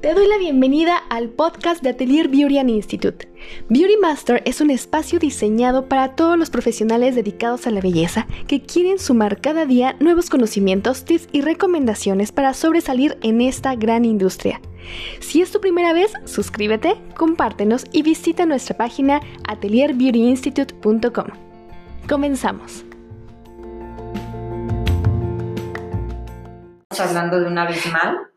Te doy la bienvenida al podcast de Atelier Beauty and Institute. Beauty Master es un espacio diseñado para todos los profesionales dedicados a la belleza que quieren sumar cada día nuevos conocimientos, tips y recomendaciones para sobresalir en esta gran industria. Si es tu primera vez, suscríbete, compártenos y visita nuestra página atelierbeautyinstitute.com. Comenzamos. hablando de una vez mal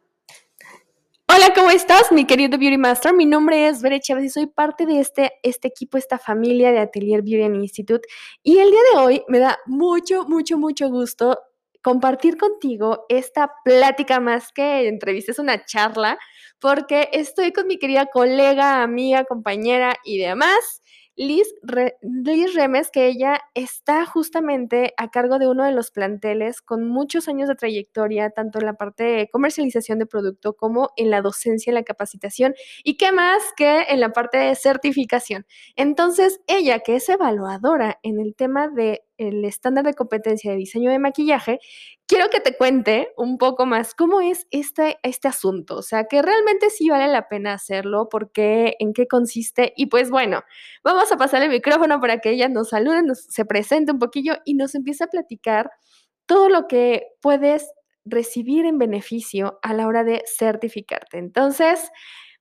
Hola, ¿cómo estás, mi querido Beauty Master? Mi nombre es Bere Chávez y soy parte de este, este equipo, esta familia de Atelier Beauty Institute. Y el día de hoy me da mucho, mucho, mucho gusto compartir contigo esta plática más que entrevista, es una charla, porque estoy con mi querida colega, amiga, compañera y demás, Liz, Remes, que ella está justamente a cargo de uno de los planteles con muchos años de trayectoria, tanto en la parte de comercialización de producto como en la docencia y la capacitación, y qué más que en la parte de certificación. Entonces, ella, que es evaluadora en el tema de el estándar de competencia de diseño de maquillaje, quiero que te cuente un poco más cómo es este, este asunto, o sea, que realmente sí vale la pena hacerlo, porque en qué consiste. Y pues bueno, vamos a pasar el micrófono para que ella nos salude, nos, se presente un poquillo y nos empiece a platicar todo lo que puedes recibir en beneficio a la hora de certificarte. Entonces,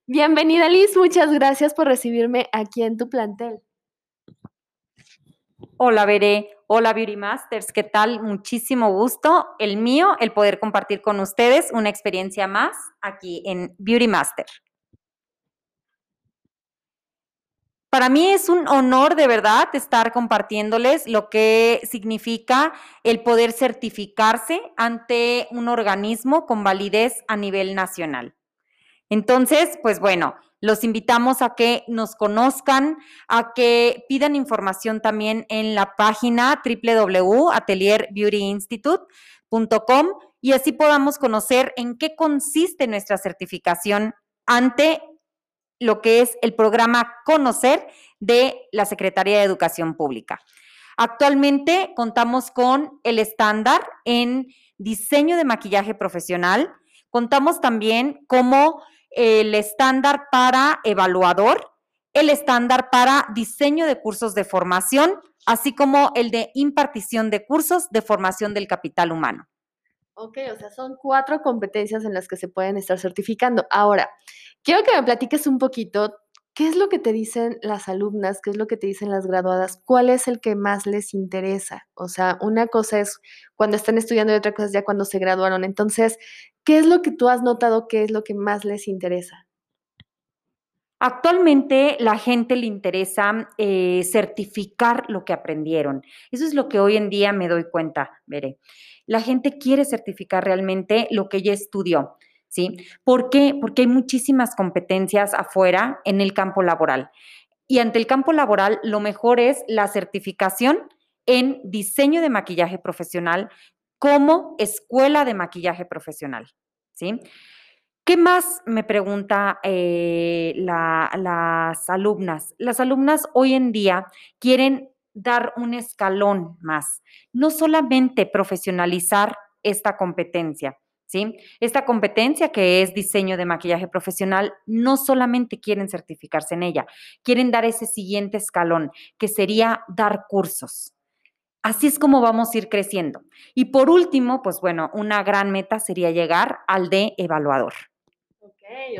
bienvenida Liz, muchas gracias por recibirme aquí en tu plantel. Hola, Veré. Hola, Beauty Masters. ¿Qué tal? Muchísimo gusto. El mío, el poder compartir con ustedes una experiencia más aquí en Beauty Master. Para mí es un honor de verdad estar compartiéndoles lo que significa el poder certificarse ante un organismo con validez a nivel nacional. Entonces, pues bueno, los invitamos a que nos conozcan, a que pidan información también en la página www.atelierbeautyinstitute.com y así podamos conocer en qué consiste nuestra certificación ante lo que es el programa Conocer de la Secretaría de Educación Pública. Actualmente contamos con el estándar en diseño de maquillaje profesional. Contamos también como el estándar para evaluador, el estándar para diseño de cursos de formación, así como el de impartición de cursos de formación del capital humano. Ok, o sea, son cuatro competencias en las que se pueden estar certificando. Ahora, quiero que me platiques un poquito ¿Qué es lo que te dicen las alumnas? ¿Qué es lo que te dicen las graduadas? ¿Cuál es el que más les interesa? O sea, una cosa es cuando están estudiando y otra cosa es ya cuando se graduaron. Entonces, ¿qué es lo que tú has notado que es lo que más les interesa? Actualmente la gente le interesa eh, certificar lo que aprendieron. Eso es lo que hoy en día me doy cuenta, veré. La gente quiere certificar realmente lo que ella estudió. ¿sí? ¿Por qué? Porque hay muchísimas competencias afuera en el campo laboral. Y ante el campo laboral, lo mejor es la certificación en diseño de maquillaje profesional como escuela de maquillaje profesional, ¿sí? ¿Qué más me pregunta eh, las alumnas? Las alumnas hoy en día quieren dar un escalón más, no solamente profesionalizar esta competencia, ¿sí? Esta competencia que es diseño de maquillaje profesional, no solamente quieren certificarse en ella, quieren dar ese siguiente escalón, que sería dar cursos. Así es como vamos a ir creciendo. Y por último, pues bueno, una gran meta sería llegar al de evaluador.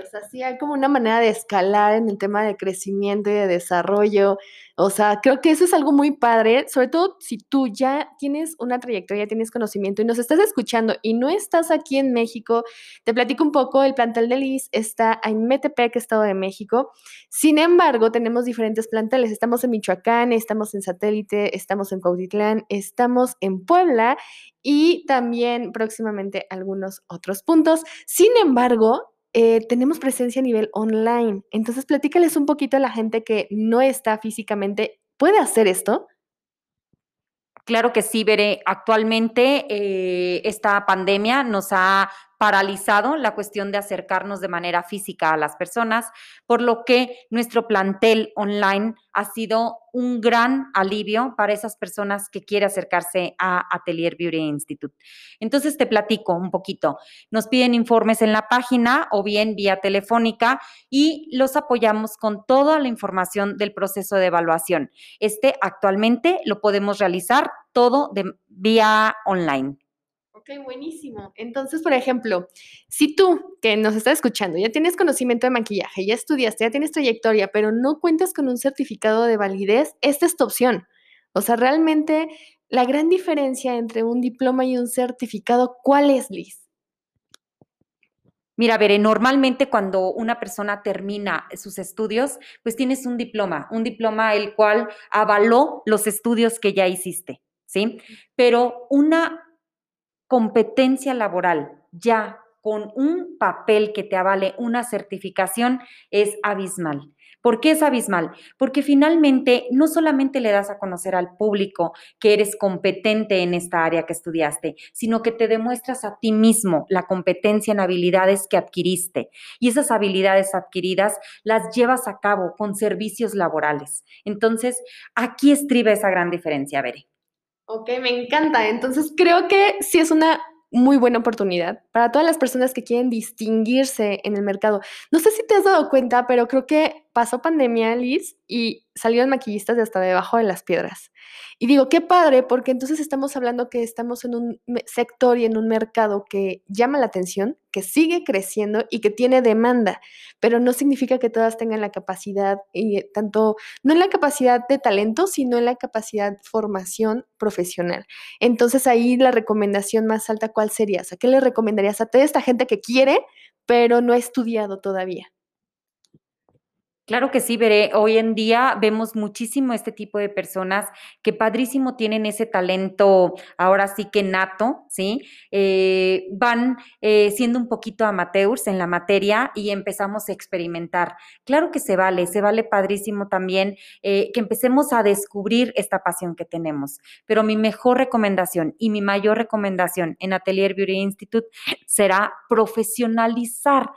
O sea, sí hay como una manera de escalar en el tema de crecimiento y de desarrollo o sea, creo que eso es algo muy padre, sobre todo si tú ya tienes una trayectoria, tienes conocimiento y nos estás escuchando y no estás aquí en México. Te platico un poco, el plantel de Liz está en Metepec, Estado de México. Sin embargo, tenemos diferentes planteles. Estamos en Michoacán, estamos en Satélite, estamos en Cuautitlán, estamos en Puebla y también próximamente algunos otros puntos. Sin embargo, eh, tenemos presencia a nivel online. Entonces, platícales un poquito a la gente que no está físicamente. ¿Puede hacer esto? Claro que sí, Veré. Actualmente eh, esta pandemia nos ha paralizado la cuestión de acercarnos de manera física a las personas, por lo que nuestro plantel online ha sido un gran alivio para esas personas que quieren acercarse a Atelier Beauty Institute. Entonces te platico un poquito. Nos piden informes en la página o bien vía telefónica y los apoyamos con toda la información del proceso de evaluación. Este actualmente lo podemos realizar todo de vía online. Ok, buenísimo. Entonces, por ejemplo, si tú que nos estás escuchando ya tienes conocimiento de maquillaje, ya estudiaste, ya tienes trayectoria, pero no cuentas con un certificado de validez, esta es tu opción. O sea, realmente la gran diferencia entre un diploma y un certificado, ¿cuál es, Liz? Mira, veré, normalmente cuando una persona termina sus estudios, pues tienes un diploma, un diploma el cual avaló los estudios que ya hiciste, ¿sí? Pero una competencia laboral ya con un papel que te avale una certificación es abismal. ¿Por qué es abismal? Porque finalmente no solamente le das a conocer al público que eres competente en esta área que estudiaste, sino que te demuestras a ti mismo la competencia en habilidades que adquiriste. Y esas habilidades adquiridas las llevas a cabo con servicios laborales. Entonces, aquí estriba esa gran diferencia, Bere. Ok, me encanta. Entonces creo que sí es una muy buena oportunidad para todas las personas que quieren distinguirse en el mercado. No sé si te has dado cuenta, pero creo que pasó pandemia, Liz, y salieron maquillistas de hasta debajo de las piedras. Y digo, qué padre, porque entonces estamos hablando que estamos en un sector y en un mercado que llama la atención, que sigue creciendo y que tiene demanda, pero no significa que todas tengan la capacidad, y tanto, no en la capacidad de talento, sino en la capacidad de formación profesional. Entonces ahí la recomendación más alta, ¿cuál sería? O ¿qué le recomendarías a toda esta gente que quiere, pero no ha estudiado todavía? Claro que sí, veré. Hoy en día vemos muchísimo este tipo de personas que padrísimo tienen ese talento, ahora sí que nato, ¿sí? Eh, van eh, siendo un poquito amateurs en la materia y empezamos a experimentar. Claro que se vale, se vale padrísimo también eh, que empecemos a descubrir esta pasión que tenemos. Pero mi mejor recomendación y mi mayor recomendación en Atelier Beauty Institute será profesionalizar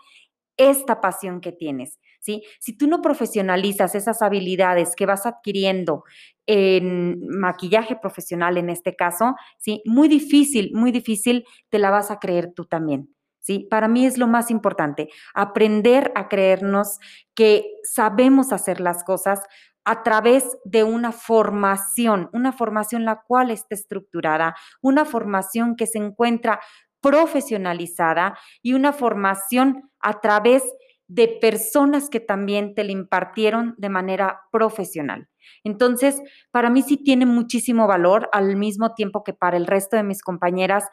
esta pasión que tienes. Si tú no profesionalizas esas habilidades que vas adquiriendo en maquillaje profesional en este caso, ¿sí? Muy difícil, muy difícil te la vas a creer tú también. ¿Sí? Para mí es lo más importante, aprender a creernos que sabemos hacer las cosas a través de una formación, una formación la cual esté estructurada, una formación que se encuentra profesionalizada y una formación a través de personas que también te la impartieron de manera profesional. Entonces, para mí sí tiene muchísimo valor, al mismo tiempo que para el resto de mis compañeras,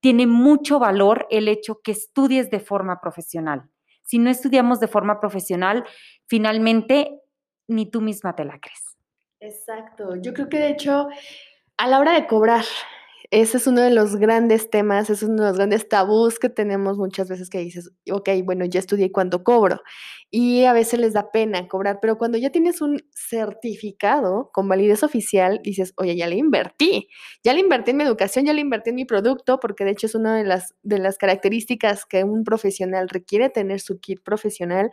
tiene mucho valor el hecho que estudies de forma profesional. Si no estudiamos de forma profesional, finalmente ni tú misma te la crees. Exacto. Yo creo que de hecho, a la hora de cobrar, ese es uno de los grandes temas, es uno de los grandes tabús que tenemos muchas veces que dices, ok, bueno, ya estudié cuánto cobro. Y a veces les da pena cobrar, pero cuando ya tienes un certificado con validez oficial, dices, oye, ya le invertí, ya le invertí en mi educación, ya le invertí en mi producto, porque de hecho es una de las, de las características que un profesional requiere tener su kit profesional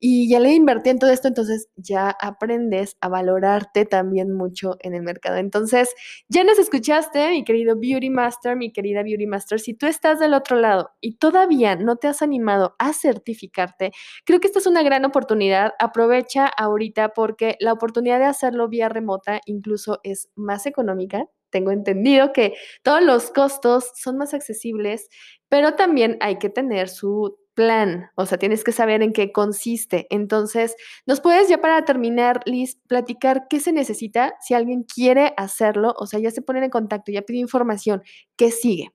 y ya le invertí en todo esto, entonces ya aprendes a valorarte también mucho en el mercado. Entonces, ya nos escuchaste, mi querido Beauty Master, mi querida Beauty Master. Si tú estás del otro lado y todavía no te has animado a certificarte, creo que esta es una gran oportunidad. Aprovecha ahorita porque la oportunidad de hacerlo vía remota incluso es más económica. Tengo entendido que todos los costos son más accesibles, pero también hay que tener su plan, o sea, tienes que saber en qué consiste. Entonces, ¿nos puedes ya para terminar, Liz, platicar qué se necesita si alguien quiere hacerlo? O sea, ya se ponen en contacto, ya pide información, ¿qué sigue?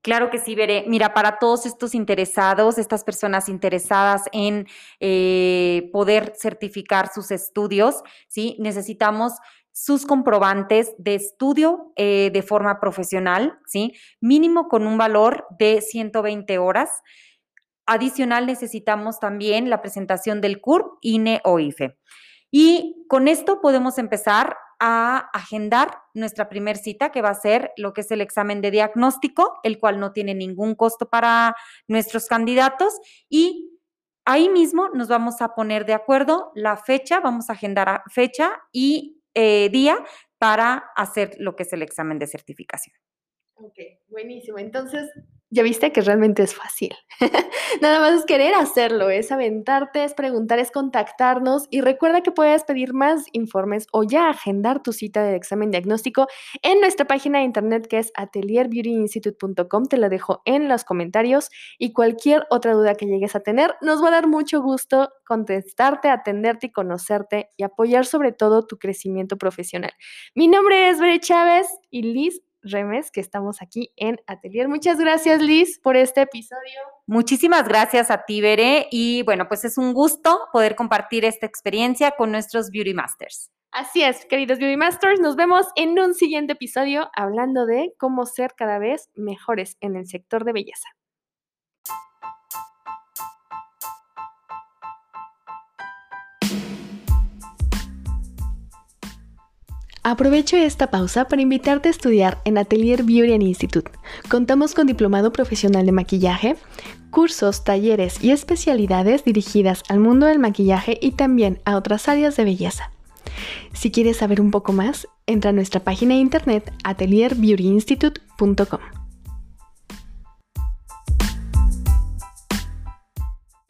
Claro que sí, veré. Mira, para todos estos interesados, estas personas interesadas en eh, poder certificar sus estudios, ¿sí? Necesitamos sus comprobantes de estudio eh, de forma profesional, ¿sí? Mínimo con un valor de 120 horas. Adicional, necesitamos también la presentación del CURP, INE o IFE. Y con esto podemos empezar a agendar nuestra primer cita, que va a ser lo que es el examen de diagnóstico, el cual no tiene ningún costo para nuestros candidatos. Y ahí mismo nos vamos a poner de acuerdo la fecha, vamos a agendar fecha y eh, día para hacer lo que es el examen de certificación. Ok, buenísimo. Entonces, ya viste que realmente es fácil. Nada más es querer hacerlo, es aventarte, es preguntar, es contactarnos y recuerda que puedes pedir más informes o ya agendar tu cita de examen diagnóstico en nuestra página de internet que es atelierbeautyinstitute.com. Te la dejo en los comentarios y cualquier otra duda que llegues a tener, nos va a dar mucho gusto contestarte, atenderte y conocerte y apoyar sobre todo tu crecimiento profesional. Mi nombre es Bere Chávez y Liz Remes, que estamos aquí en Atelier. Muchas gracias, Liz, por este episodio. Muchísimas gracias a ti, Veré. Y bueno, pues es un gusto poder compartir esta experiencia con nuestros Beauty Masters. Así es, queridos Beauty Masters, nos vemos en un siguiente episodio hablando de cómo ser cada vez mejores en el sector de belleza. Aprovecho esta pausa para invitarte a estudiar en Atelier Beauty Institute. Contamos con diplomado profesional de maquillaje, cursos, talleres y especialidades dirigidas al mundo del maquillaje y también a otras áreas de belleza. Si quieres saber un poco más, entra a nuestra página de internet atelierbeautyinstitute.com.